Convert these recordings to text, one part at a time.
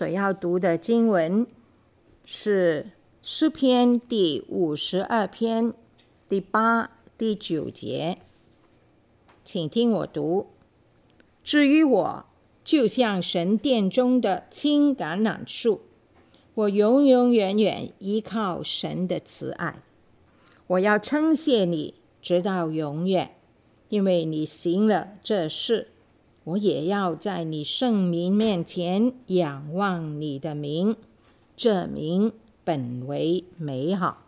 所要读的经文是诗篇第五十二篇第八、第九节，请听我读。至于我，就像神殿中的青橄榄树，我永永远远依靠神的慈爱。我要称谢你，直到永远，因为你行了这事。我也要在你圣名面前仰望你的名，这名本为美好。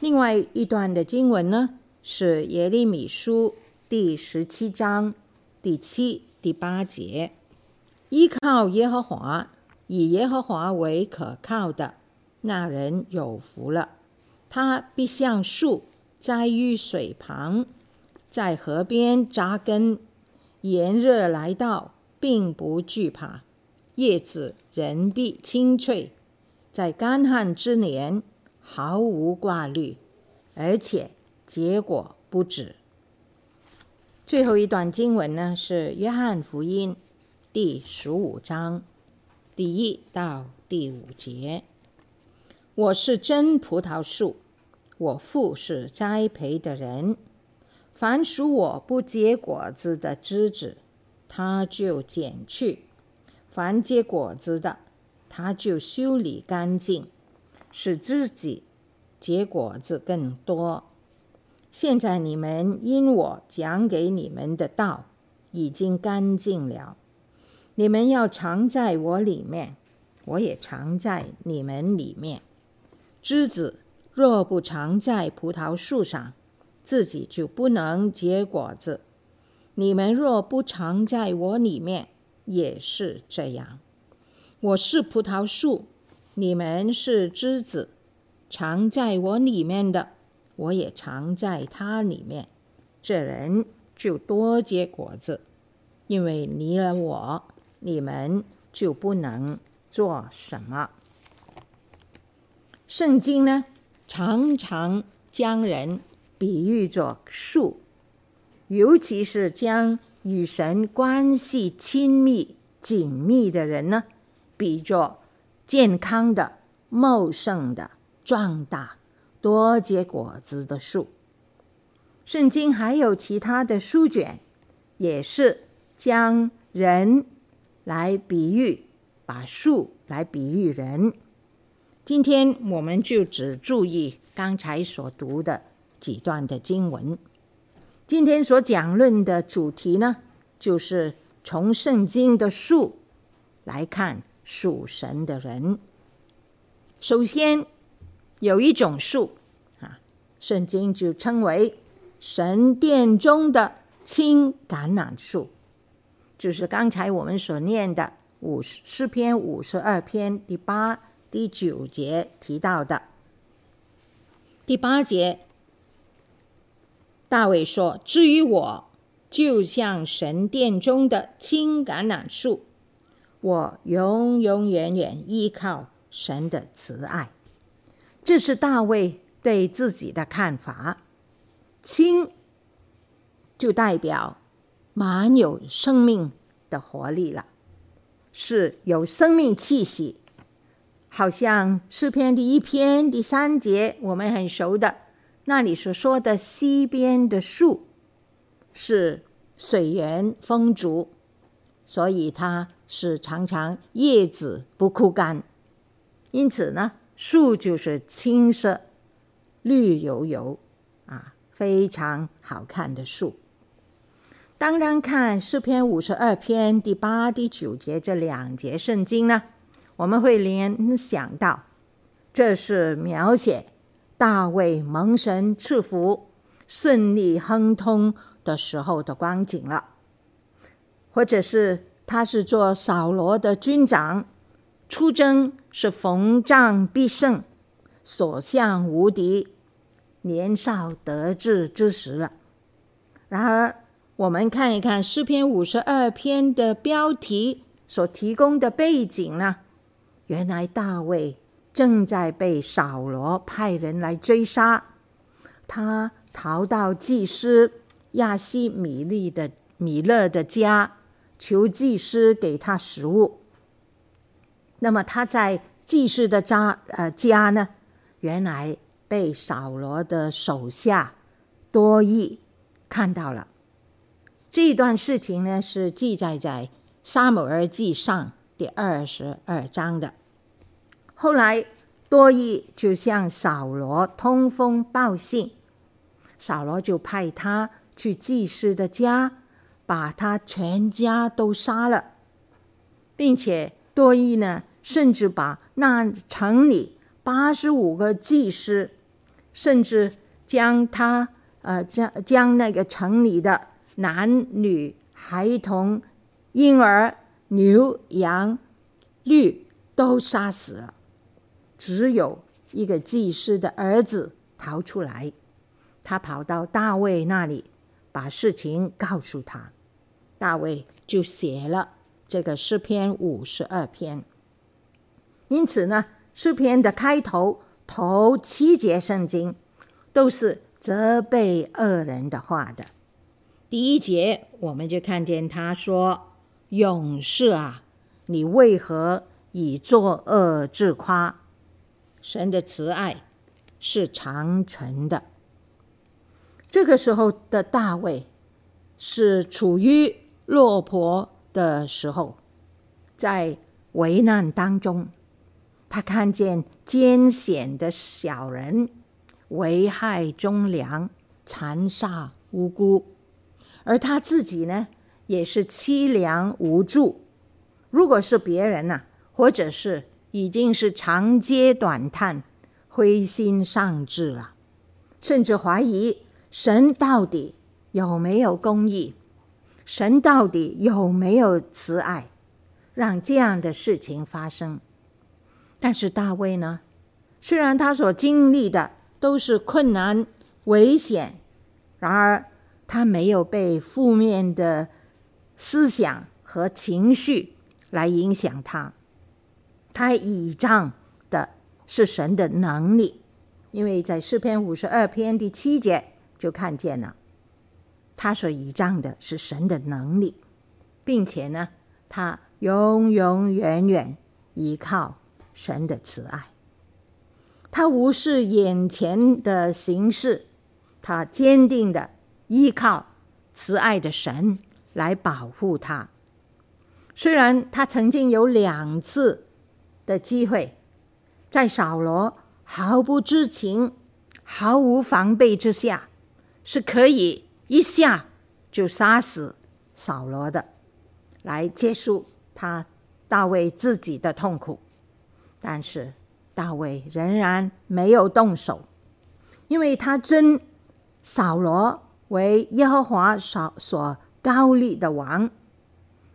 另外一段的经文呢，是耶利米书第十七章第七、第八节：依靠耶和华，以耶和华为可靠的，那人有福了。他必像树栽于水旁，在河边扎根。炎热来到，并不惧怕；叶子仍必青翠，在干旱之年毫无挂虑，而且结果不止。最后一段经文呢，是约翰福音第十五章第一到第五节：“我是真葡萄树，我父是栽培的人。”凡属我不结果子的枝子，他就剪去；凡结果子的，他就修理干净，使自己结果子更多。现在你们因我讲给你们的道已经干净了，你们要常在我里面，我也常在你们里面。枝子若不常在葡萄树上，自己就不能结果子。你们若不常在我里面，也是这样。我是葡萄树，你们是枝子。常在我里面的，我也常在他里面。这人就多结果子，因为离了我，你们就不能做什么。圣经呢，常常将人。比喻作树，尤其是将与神关系亲密紧密的人呢，比作健康的、茂盛的、壮大、多结果子的树。圣经还有其他的书卷，也是将人来比喻，把树来比喻人。今天我们就只注意刚才所读的。几段的经文，今天所讲论的主题呢，就是从圣经的树来看属神的人。首先有一种树啊，圣经就称为神殿中的青橄榄树，就是刚才我们所念的五诗篇五十二篇第八、第九节提到的。第八节。大卫说：“至于我，就像神殿中的青橄榄树，我永永远远依靠神的慈爱。”这是大卫对自己的看法。青就代表蛮有生命的活力了，是有生命气息，好像诗篇第一篇第三节我们很熟的。那里所说的西边的树是水源丰足，所以它是常常叶子不枯干。因此呢，树就是青色、绿油油啊，非常好看的树。当然，看诗篇五十二篇第八、第九节这两节圣经呢，我们会联想到，这是描写。大卫蒙神赐福、顺利亨通的时候的光景了，或者是他是做扫罗的军长，出征是逢战必胜、所向无敌、年少得志之时了。然而，我们看一看诗篇五十二篇的标题所提供的背景呢，原来大卫。正在被扫罗派人来追杀，他逃到祭司亚希米利的米勒的家，求祭司给他食物。那么他在祭司的家呃家呢，原来被扫罗的手下多益看到了。这段事情呢，是记载在撒母耳记上第二十二章的。后来多益就向扫罗通风报信，扫罗就派他去祭司的家。把他全家都杀了，并且多益呢，甚至把那城里八十五个祭司，甚至将他呃将将那个城里的男女孩童、婴儿、牛羊、驴都杀死了，只有一个祭司的儿子逃出来，他跑到大卫那里，把事情告诉他。大卫就写了这个诗篇五十二篇，因此呢，诗篇的开头头七节圣经都是责备恶人的话的。第一节我们就看见他说：“勇士啊，你为何以作恶自夸？神的慈爱是长存的。”这个时候的大卫是处于。落魄的时候，在危难当中，他看见奸险的小人危害忠良，残杀无辜，而他自己呢，也是凄凉无助。如果是别人呐、或者是已经是长嗟短叹、灰心丧志了，甚至怀疑神到底有没有公义。神到底有没有慈爱，让这样的事情发生？但是大卫呢？虽然他所经历的都是困难、危险，然而他没有被负面的思想和情绪来影响他。他倚仗的是神的能力，因为在诗篇五十二篇第七节就看见了。他所倚仗的是神的能力，并且呢，他永永远远依靠神的慈爱。他无视眼前的形势，他坚定的依靠慈爱的神来保护他。虽然他曾经有两次的机会，在扫罗毫不知情、毫无防备之下，是可以。一下就杀死扫罗的，来结束他大卫自己的痛苦。但是大卫仍然没有动手，因为他尊扫罗为耶和华所所高立的王，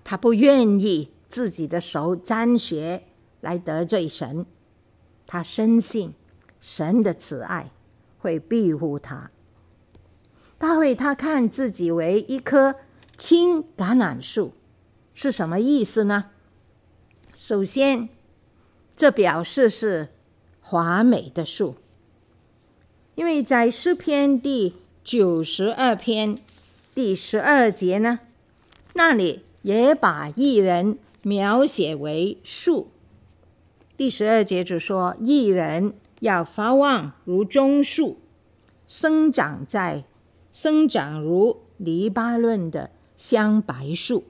他不愿意自己的手沾血来得罪神，他深信神的慈爱会庇护他。大卫他看自己为一棵青橄榄树，是什么意思呢？首先，这表示是华美的树，因为在诗篇第九十二篇第十二节呢，那里也把一人描写为树。第十二节就说：“一人要发旺如棕树，生长在。”生长如黎巴嫩的香柏树，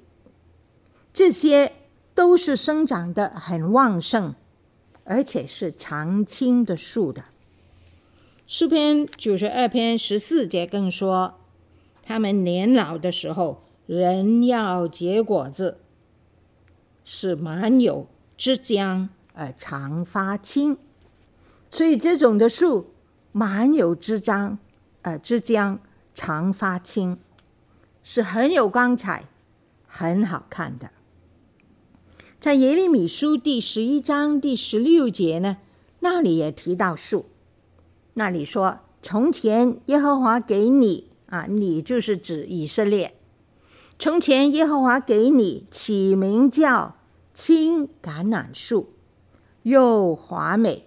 这些都是生长得很旺盛，而且是常青的树的。诗篇九十二篇十四节更说，他们年老的时候仍要结果子，是满有枝浆呃常发青。所以这种的树满有枝张，呃，枝浆。常发青，是很有光彩、很好看的。在耶利米书第十一章第十六节呢，那里也提到树，那里说：“从前耶和华给你啊，你就是指以色列。从前耶和华给你起名叫青橄榄树，又华美，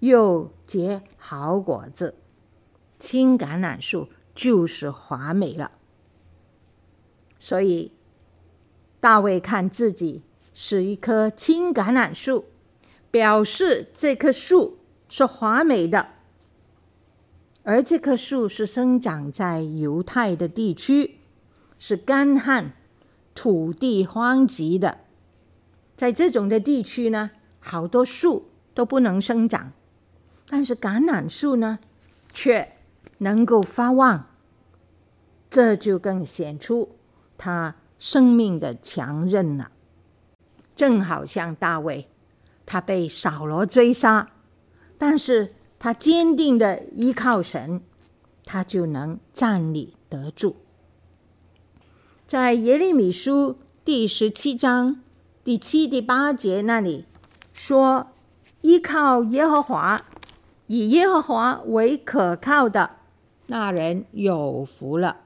又结好果子。青橄榄树。”就是华美了，所以大卫看自己是一棵青橄榄树，表示这棵树是华美的，而这棵树是生长在犹太的地区，是干旱、土地荒瘠的，在这种的地区呢，好多树都不能生长，但是橄榄树呢，却能够发旺，这就更显出他生命的强韧了。正好像大卫，他被扫罗追杀，但是他坚定的依靠神，他就能站立得住。在耶利米书第十七章第七、第八节那里说：“依靠耶和华，以耶和华为可靠的那人有福了，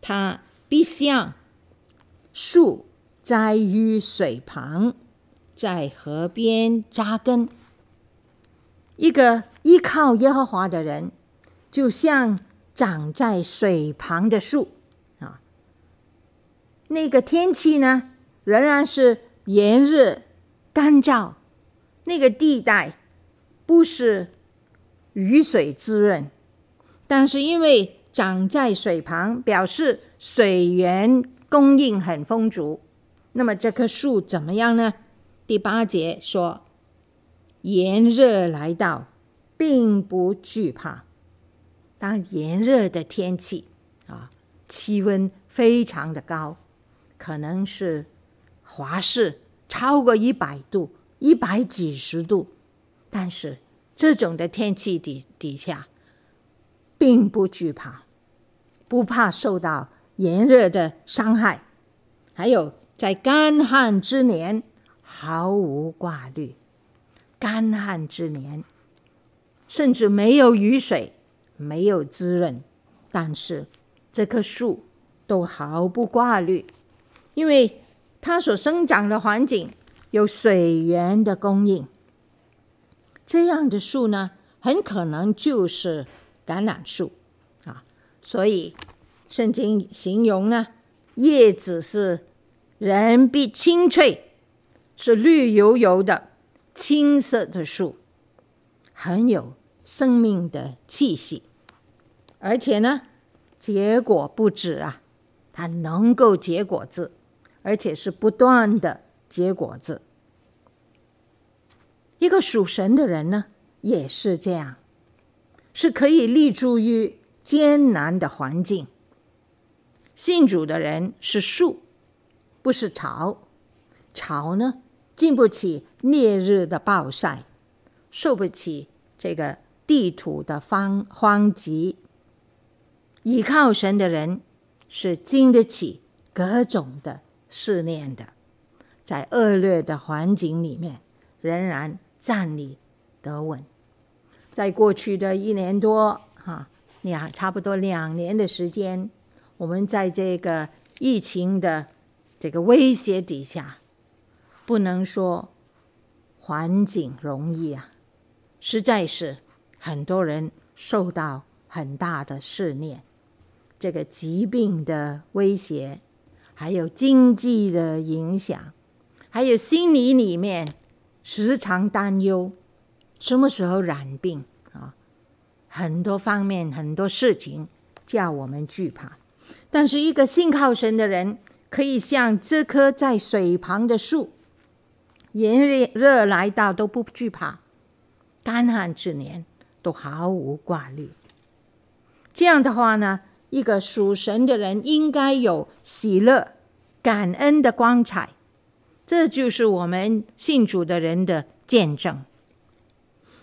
他必像树。”栽于水旁，在河边扎根。一个依靠耶和华的人，就像长在水旁的树啊。那个天气呢，仍然是炎热、干燥。那个地带不是雨水滋润，但是因为长在水旁，表示水源供应很丰足。那么这棵树怎么样呢？第八节说，炎热来到，并不惧怕。当炎热的天气啊，气温非常的高，可能是华氏超过一百度、一百几十度，但是这种的天气底底下，并不惧怕，不怕受到炎热的伤害，还有。在干旱之年毫无挂虑，干旱之年甚至没有雨水，没有滋润，但是这棵树都毫不挂虑，因为它所生长的环境有水源的供应。这样的树呢，很可能就是橄榄树啊，所以圣经形容呢，叶子是。人必青翠，是绿油油的青色的树，很有生命的气息，而且呢，结果不止啊，它能够结果子，而且是不断的结果子。一个属神的人呢，也是这样，是可以立足于艰难的环境。信主的人是树。不是草，草呢，经不起烈日的暴晒，受不起这个地土的荒荒瘠。倚靠神的人是经得起各种的试炼的，在恶劣的环境里面仍然站立得稳。在过去的一年多，哈，两差不多两年的时间，我们在这个疫情的。这个威胁底下，不能说环境容易啊，实在是很多人受到很大的试炼。这个疾病的威胁，还有经济的影响，还有心理里面时常担忧什么时候染病啊，很多方面很多事情叫我们惧怕。但是一个信靠神的人。可以像这棵在水旁的树，炎热来到都不惧怕，干旱之年都毫无挂虑。这样的话呢，一个属神的人应该有喜乐、感恩的光彩，这就是我们信主的人的见证。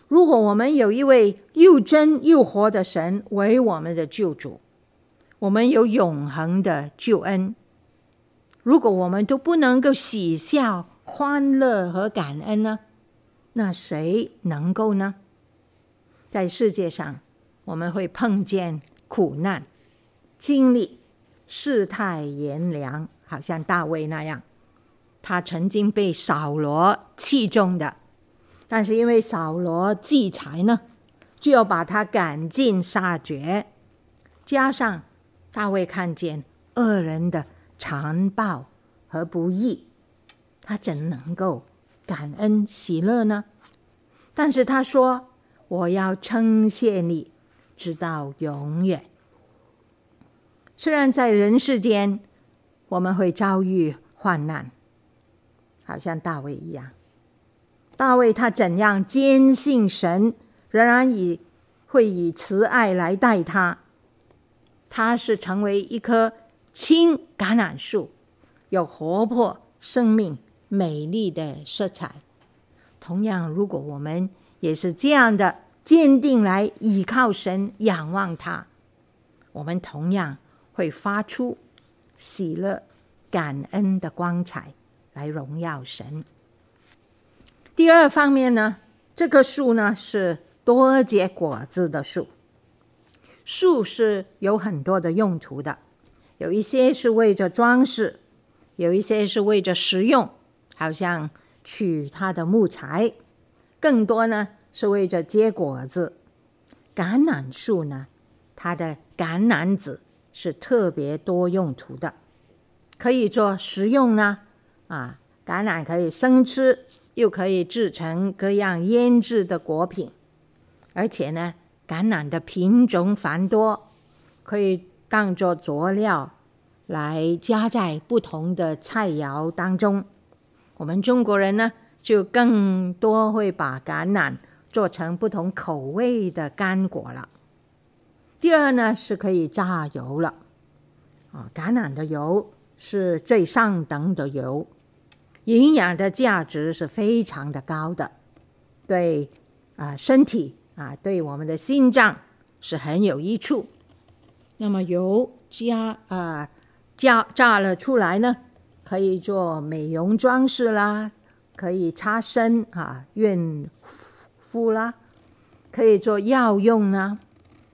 如果我们有一位又真又活的神为我们的救主，我们有永恒的救恩。如果我们都不能够喜笑、欢乐和感恩呢？那谁能够呢？在世界上，我们会碰见苦难、经历世态炎凉，好像大卫那样，他曾经被扫罗器重的，但是因为扫罗忌财呢，就要把他赶尽杀绝。加上大卫看见恶人的残暴和不义，他怎能够感恩喜乐呢？但是他说：“我要称谢你，直到永远。”虽然在人世间，我们会遭遇患难，好像大卫一样。大卫他怎样坚信神，仍然以会以慈爱来待他。他是成为一棵青橄榄树，有活泼生命、美丽的色彩。同样，如果我们也是这样的坚定来倚靠神、仰望他，我们同样会发出喜乐、感恩的光彩来荣耀神。第二方面呢，这个树呢是多结果子的树。树是有很多的用途的，有一些是为着装饰，有一些是为着食用，好像取它的木材；更多呢是为着结果子。橄榄树呢，它的橄榄子是特别多用途的，可以做食用呢。啊，橄榄可以生吃，又可以制成各样腌制的果品，而且呢。橄榄的品种繁多，可以当作佐料来加在不同的菜肴当中。我们中国人呢，就更多会把橄榄做成不同口味的干果了。第二呢，是可以榨油了。啊，橄榄的油是最上等的油，营养的价值是非常的高的，对啊身体。啊，对我们的心脏是很有益处。那么油加啊加榨了出来呢，可以做美容装饰啦，可以擦身啊润肤啦，可以做药用啦，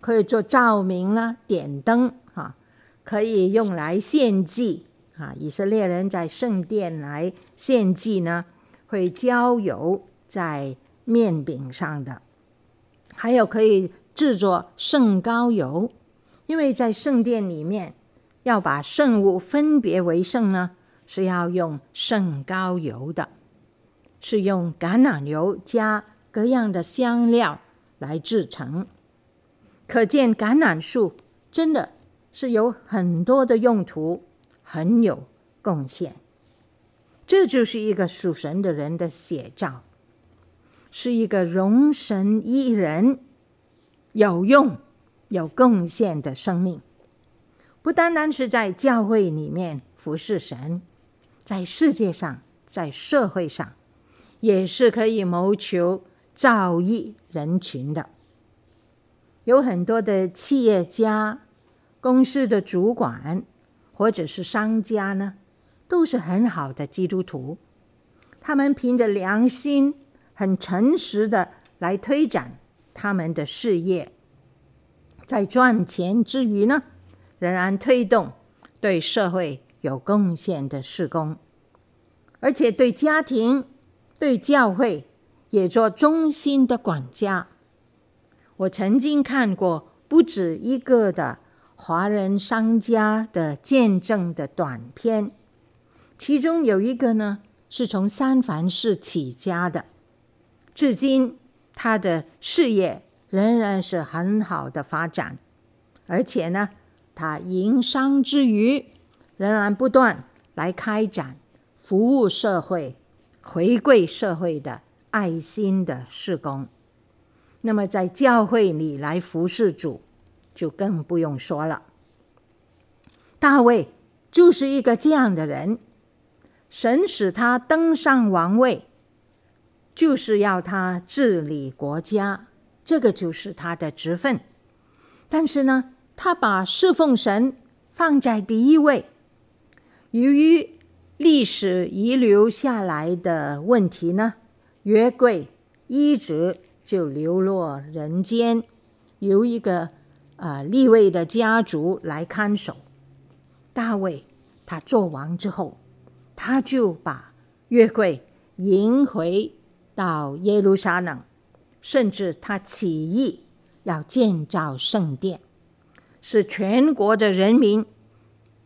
可以做照明啦，点灯啊，可以用来献祭啊。以色列人在圣殿来献祭呢，会浇油在面饼上的。还有可以制作圣膏油，因为在圣殿里面要把圣物分别为圣呢，是要用圣膏油的，是用橄榄油加各样的香料来制成。可见橄榄树真的是有很多的用途，很有贡献。这就是一个属神的人的写照。是一个荣神益人、有用、有贡献的生命，不单单是在教会里面服侍神，在世界上、在社会上，也是可以谋求造诣人群的。有很多的企业家、公司的主管或者是商家呢，都是很好的基督徒，他们凭着良心。很诚实的来推展他们的事业，在赚钱之余呢，仍然推动对社会有贡献的事工，而且对家庭、对教会也做忠心的管家。我曾经看过不止一个的华人商家的见证的短片，其中有一个呢，是从三藩市起家的。至今，他的事业仍然是很好的发展，而且呢，他营商之余，仍然不断来开展服务社会、回馈社会的爱心的事工。那么，在教会里来服侍主，就更不用说了。大卫就是一个这样的人，神使他登上王位。就是要他治理国家，这个就是他的职分。但是呢，他把侍奉神放在第一位。由于历史遗留下来的问题呢，约柜一直就流落人间，由一个呃立位的家族来看守。大卫他做王之后，他就把约柜迎回。到耶路撒冷，甚至他起意要建造圣殿，使全国的人民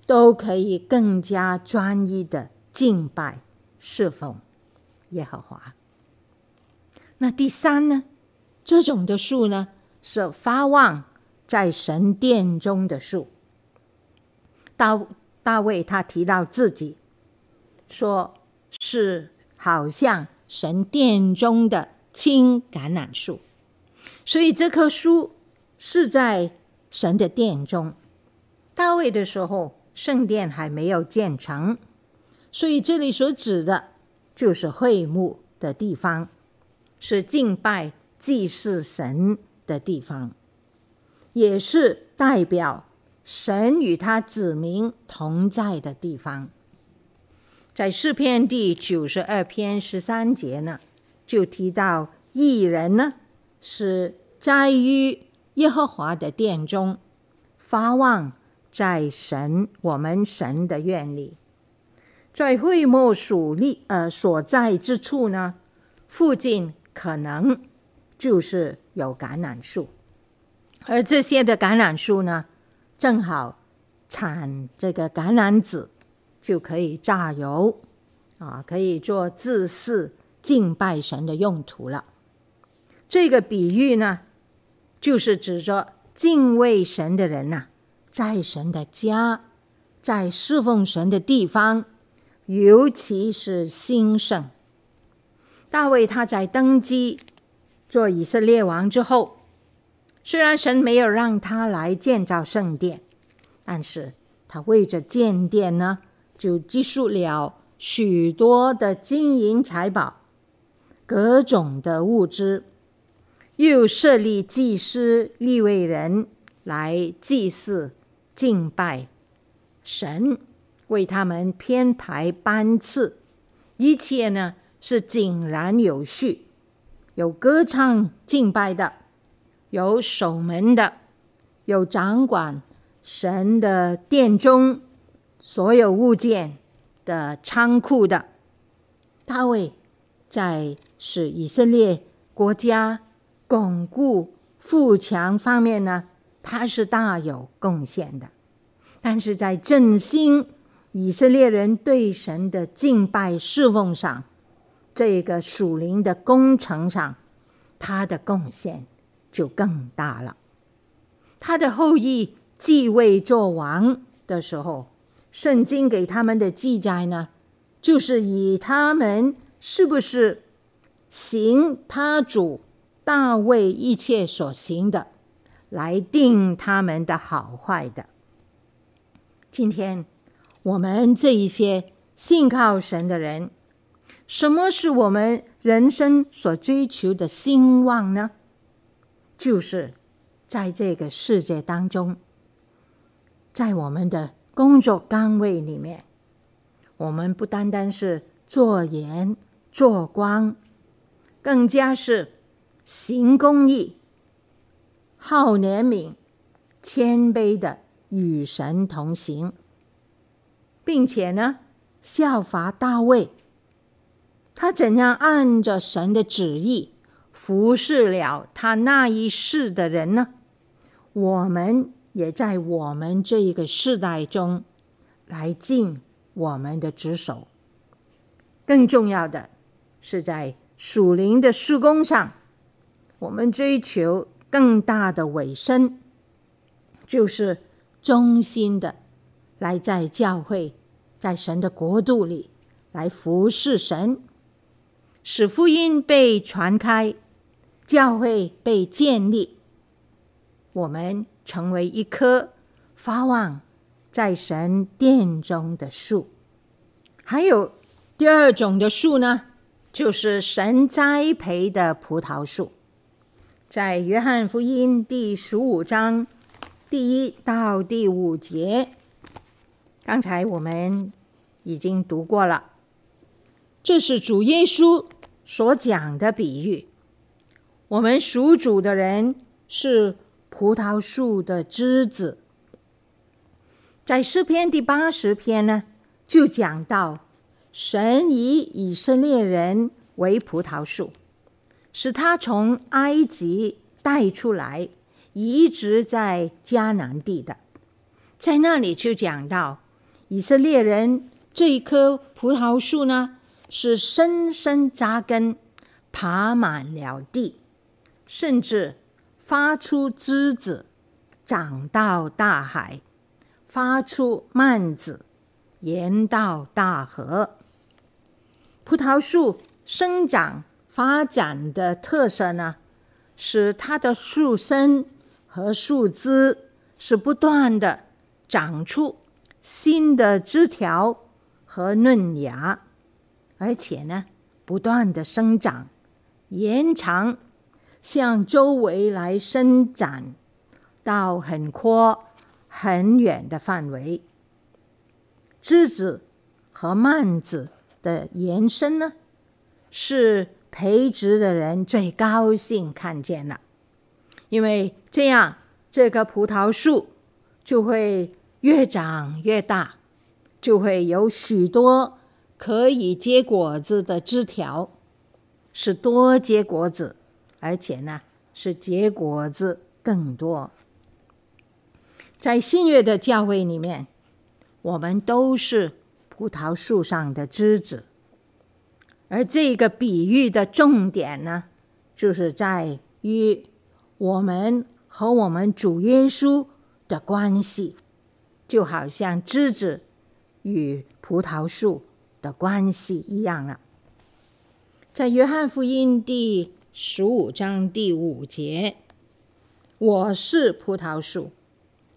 都可以更加专一的敬拜侍奉耶和华。那第三呢？这种的树呢，是发旺在神殿中的树。大大卫他提到自己说是好像神殿中的青橄榄树，所以这棵树是在神的殿中。大卫的时候，圣殿还没有建成，所以这里所指的就是会幕的地方，是敬拜祭祀神的地方，也是代表神与他子民同在的地方。在诗篇第九十二篇十三节呢，就提到一人呢是栽于耶和华的殿中，发望在神我们神的院里，在会幕属立呃所在之处呢，附近可能。就是有橄榄树，而这些的橄榄树呢，正好产这个橄榄籽，就可以榨油，啊，可以做祭祀敬拜神的用途了。这个比喻呢，就是指着敬畏神的人呐、在神的家，在侍奉神的地方，尤其是兴盛。大卫他在登基。做以色列王之后，虽然神没有让他来建造圣殿，但是他为着建殿呢，就积蓄了许多的金银财宝、各种的物资，又设立祭司立位人来祭祀敬拜神，为他们编排班次，一切呢是井然有序。有歌唱敬拜的，有守门的，有掌管神的殿中所有物件的仓库的。大卫在使以色列国家巩固富强方面呢，他是大有贡献的。但是在振兴以色列人对神的敬拜侍奉上，这个属灵的工程上，他的贡献就更大了。他的后裔继位做王的时候，圣经给他们的记载呢，就是以他们是不是行他主大卫一切所行的，来定他们的好坏的。今天我们这一些信靠神的人。什么是我们人生所追求的兴旺呢？就是在这个世界当中，在我们的工作岗位里面，我们不单单是做盐做光，更加是行公义、好怜悯、谦卑的与神同行，并且呢，效法大卫。他怎样按着神的旨意服侍了他那一世的人呢？我们也在我们这一个世代中来尽我们的职守。更重要的是，在属灵的施工上，我们追求更大的尾声，就是忠心的来在教会，在神的国度里来服侍神。使福音被传开，教会被建立，我们成为一棵发旺在神殿中的树。还有第二种的树呢，就是神栽培的葡萄树。在约翰福音第十五章第一到第五节，刚才我们已经读过了。这是主耶稣所讲的比喻。我们属主的人是葡萄树的枝子。在诗篇第八十篇呢，就讲到神以以色列人为葡萄树，使他从埃及带出来，移植在迦南地的。在那里就讲到以色列人这一棵葡萄树呢，是深深扎根，爬满了地，甚至发出枝子，长到大海，发出蔓子，延到大河。葡萄树生长发展的特色呢，是它的树身和树枝是不断的长出新的枝条。和嫩芽，而且呢，不断的生长、延长，向周围来伸展到很阔、很远的范围。枝子和蔓子的延伸呢，是培植的人最高兴看见了，因为这样这个葡萄树就会越长越大。就会有许多可以结果子的枝条，是多结果子，而且呢是结果子更多。在新约的教会里面，我们都是葡萄树上的枝子，而这个比喻的重点呢，就是在于我们和我们主耶稣的关系，就好像枝子。与葡萄树的关系一样了。在约翰福音第十五章第五节，我是葡萄树，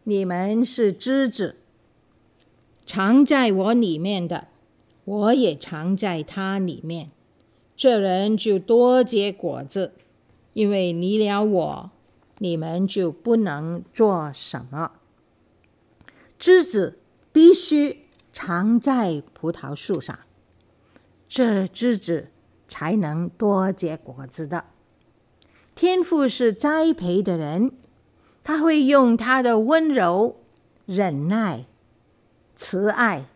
你们是枝子，藏在我里面的，我也藏在他里面。这人就多结果子，因为离了我，你们就不能做什么。枝子必须。藏在葡萄树上，这枝子才能多结果子的。天父是栽培的人，他会用他的温柔、忍耐、慈爱、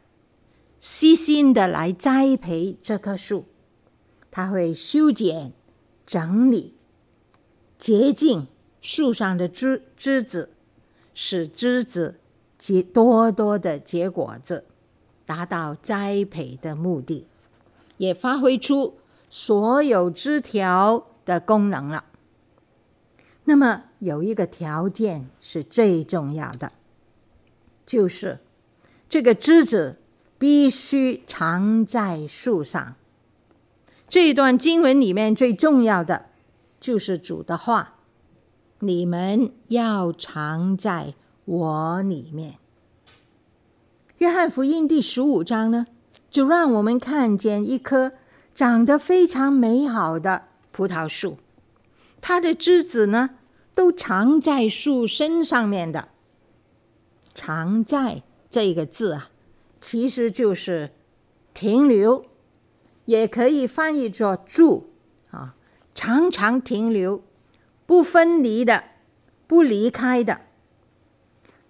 细心的来栽培这棵树。他会修剪、整理、洁净树上的枝枝子，使枝子结多多的结果子。达到栽培的目的，也发挥出所有枝条的功能了。那么有一个条件是最重要的，就是这个枝子必须藏在树上。这一段经文里面最重要的就是主的话：“你们要藏在我里面。”约翰福音第十五章呢，就让我们看见一棵长得非常美好的葡萄树，它的枝子呢都藏在树身上面的。常在这个字啊，其实就是停留，也可以翻译作住啊，常常停留，不分离的，不离开的，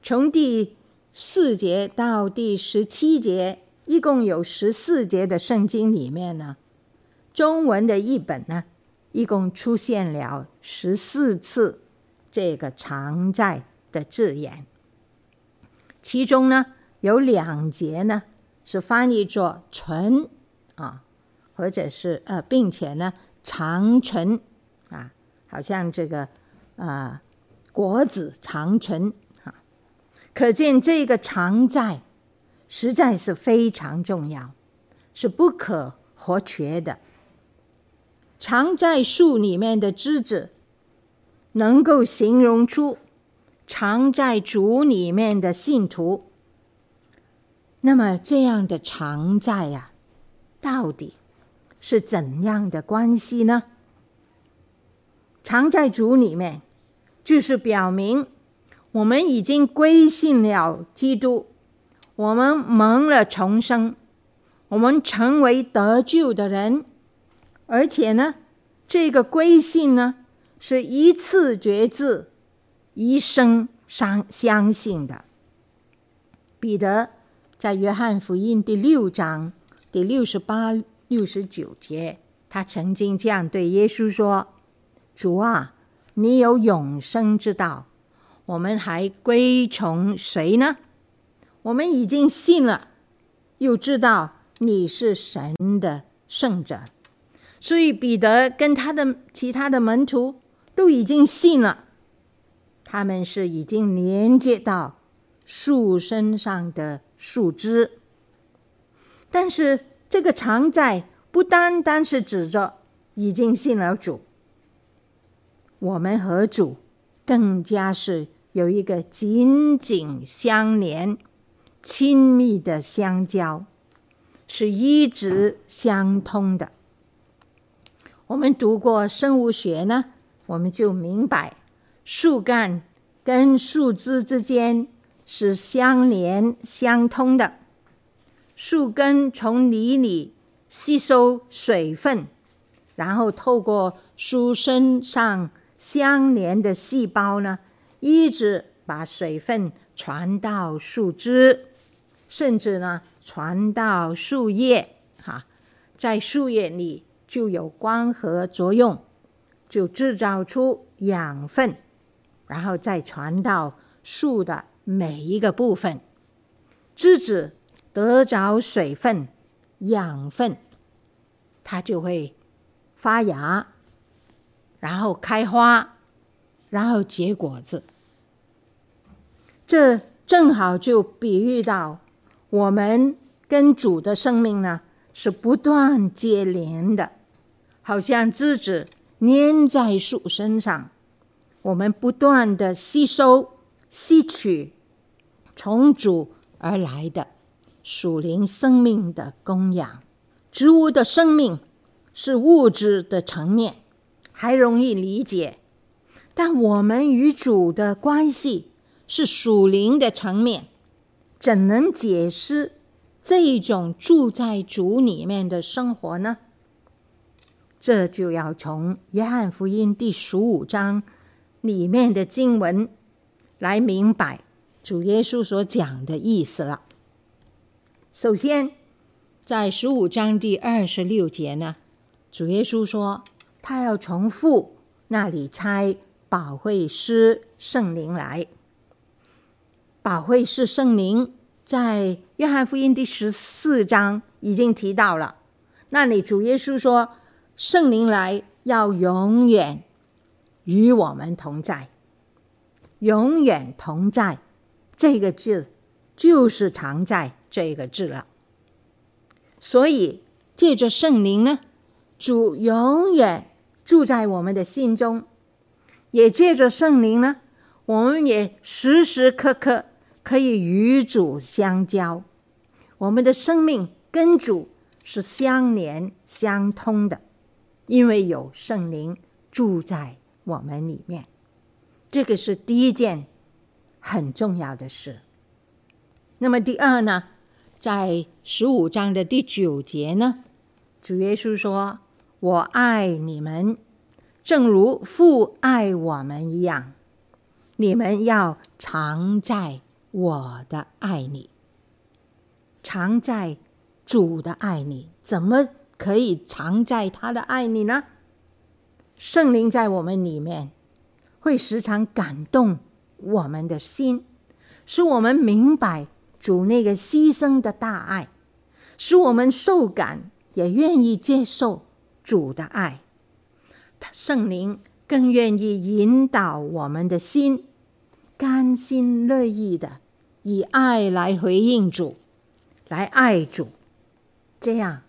从第。四节到第十七节，一共有十四节的圣经里面呢，中文的译本呢，一共出现了十四次这个“常在”的字眼。其中呢，有两节呢是翻译作“存”啊，或者是呃，并且呢“常存”啊，好像这个啊、呃、果子长存啊。可见这个常在实在是非常重要，是不可或缺的。藏在树里面的枝子，能够形容出藏在主里面的信徒。那么这样的常在呀、啊，到底是怎样的关系呢？藏在主里面，就是表明。我们已经归信了基督，我们蒙了重生，我们成为得救的人，而且呢，这个归信呢是一次决志，一生相相信的。彼得在约翰福音第六章第六十八、六十九节，他曾经这样对耶稣说：“主啊，你有永生之道。”我们还归从谁呢？我们已经信了，又知道你是神的圣者。所以彼得跟他的其他的门徒都已经信了，他们是已经连接到树身上的树枝。但是这个常在不单单是指着已经信了主，我们和主更加是有一个紧紧相连、亲密的相交，是一直相通的。我们读过生物学呢，我们就明白树干跟树枝之间是相连相通的。树根从泥里吸收水分，然后透过树身上相连的细胞呢，一直把水分传到树枝，甚至呢传到树叶。哈，在树叶里。就有光合作用，就制造出养分，然后再传到树的每一个部分。枝子得着水分、养分，它就会发芽，然后开花，然后结果子。这正好就比喻到我们跟主的生命呢，是不断接连的。好像枝子粘在树身上，我们不断的吸收、吸取从主而来的属灵生命的供养。植物的生命是物质的层面，还容易理解；但我们与主的关系是属灵的层面，怎能解释这一种住在主里面的生活呢？这就要从约翰福音第十五章里面的经文来明白主耶稣所讲的意思了。首先，在十五章第二十六节呢，主耶稣说他要从父那里差保惠师圣灵来。保惠师圣灵在约翰福音第十四章已经提到了，那里主耶稣说。圣灵来，要永远与我们同在。永远同在这个字，就是常在这个字了。所以借着圣灵呢，主永远住在我们的心中；也借着圣灵呢，我们也时时刻刻可以与主相交。我们的生命跟主是相连相通的。因为有圣灵住在我们里面，这个是第一件很重要的事。那么第二呢，在十五章的第九节呢，主耶稣说：“我爱你们，正如父爱我们一样，你们要常在我的爱里，常在主的爱里。”怎么？可以藏在他的爱里呢？圣灵在我们里面，会时常感动我们的心，使我们明白主那个牺牲的大爱，使我们受感，也愿意接受主的爱。圣灵更愿意引导我们的心，甘心乐意的以爱来回应主，来爱主，这样。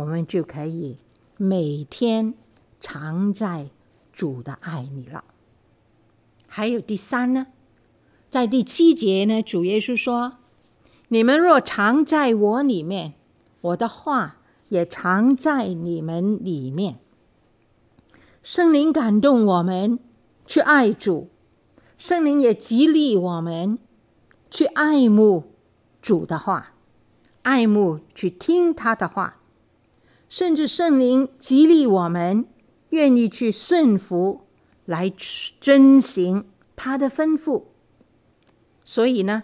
我们就可以每天藏在主的爱里了。还有第三呢，在第七节呢，主耶稣说：“你们若常在我里面，我的话也常在你们里面。”圣灵感动我们去爱主，圣灵也激励我们去爱慕主的话，爱慕去听他的话。甚至圣灵激励我们，愿意去顺服，来遵行他的吩咐。所以呢，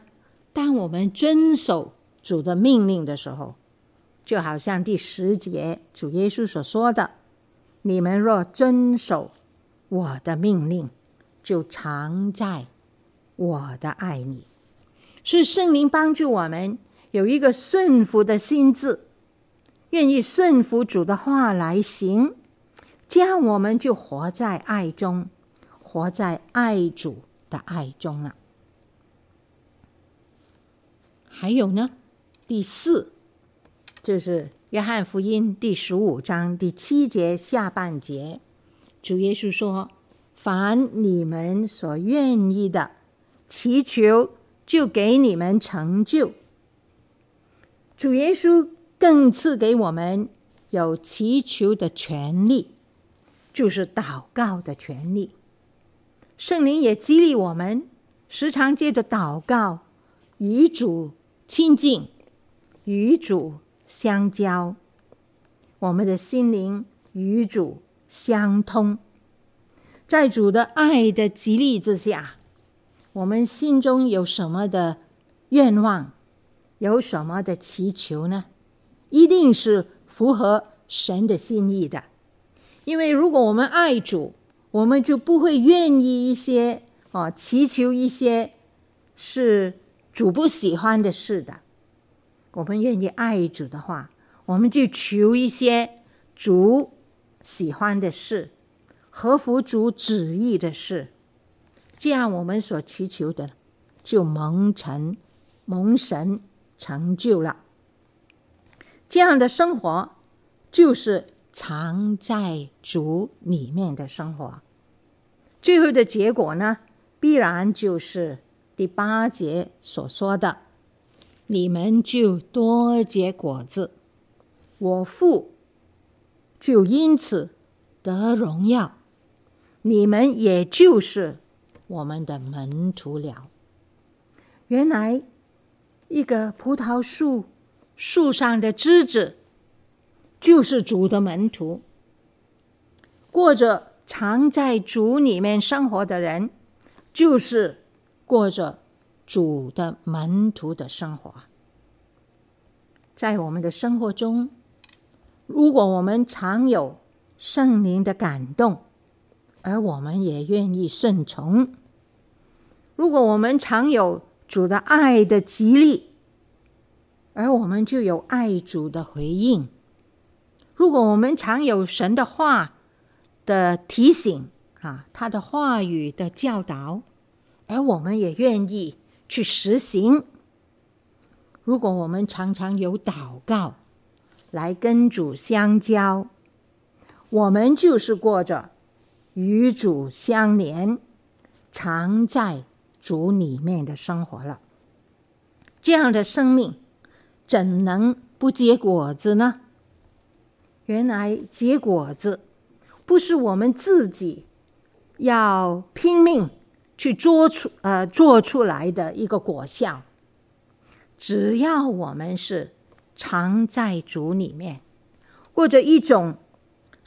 当我们遵守主的命令的时候，就好像第十节主耶稣所说的：“你们若遵守我的命令，就常在我的爱里。”是圣灵帮助我们有一个顺服的心智，愿意顺服主的话来行，这样我们就活在爱中，活在爱主的爱中了。还有呢，第四，就是约翰福音第十五章第七节下半节，主耶稣说：“凡你们所愿意的，祈求，就给你们成就。”主耶稣更赐给我们有祈求的权利，就是祷告的权利。圣灵也激励我们，时常借着祷告与主亲近，与主相交，我们的心灵与主相通。在主的爱的激励之下，我们心中有什么的愿望，有什么的祈求呢？一定是符合神的心意的。因为如果我们爱主，我们就不会愿意一些哦，祈求一些是主不喜欢的事的。我们愿意爱主的话，我们就求一些主喜欢的事，合乎主旨意的事。这样，我们所祈求的就蒙成、蒙神成就了。这样的生活就是藏在主里面的生活。最后的结果呢，必然就是第八节所说的：“你们就多结果子，我父就因此得荣耀，你们也就是。”我们的门徒了。原来，一个葡萄树树上的枝子，就是主的门徒。过着常在主里面生活的人，就是过着主的门徒的生活。在我们的生活中，如果我们常有圣灵的感动，而我们也愿意顺从。如果我们常有主的爱的激励，而我们就有爱主的回应。如果我们常有神的话的提醒，啊，他的话语的教导，而我们也愿意去实行。如果我们常常有祷告来跟主相交，我们就是过着。与主相连，常在主里面的生活了。这样的生命怎能不结果子呢？原来结果子不是我们自己要拼命去做出呃做出来的一个果效。只要我们是藏在主里面，或者一种。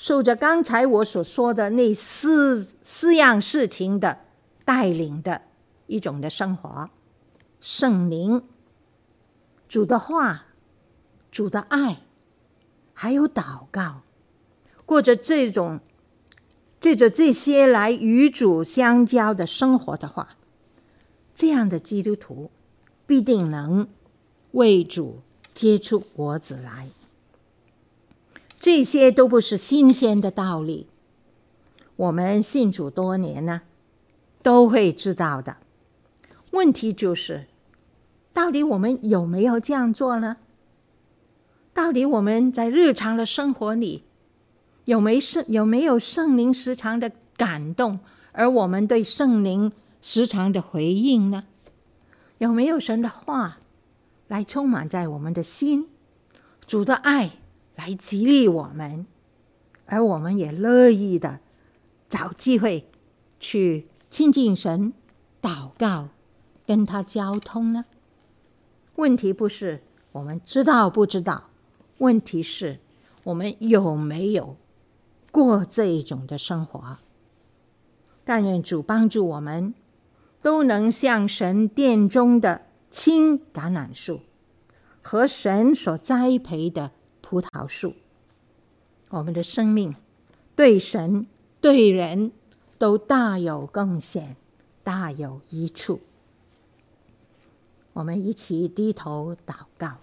受着刚才我所说的那四四样事情的带领的一种的生活，圣灵、主的话、主的爱，还有祷告，过着这种借着这些来与主相交的生活的话，这样的基督徒必定能为主结出果子来。这些都不是新鲜的道理，我们信主多年呢，都会知道的。问题就是，到底我们有没有这样做呢？到底我们在日常的生活里，有没圣有没有圣灵时常的感动，而我们对圣灵时常的回应呢？有没有神的话来充满在我们的心，主的爱？来激励我们，而我们也乐意的找机会去亲近神、祷告、跟他交通呢？问题不是我们知道不知道，问题是我们有没有过这种的生活？但愿主帮助我们，都能像神殿中的青橄榄树和神所栽培的。葡萄树，我们的生命对神对人都大有贡献，大有益处。我们一起低头祷告。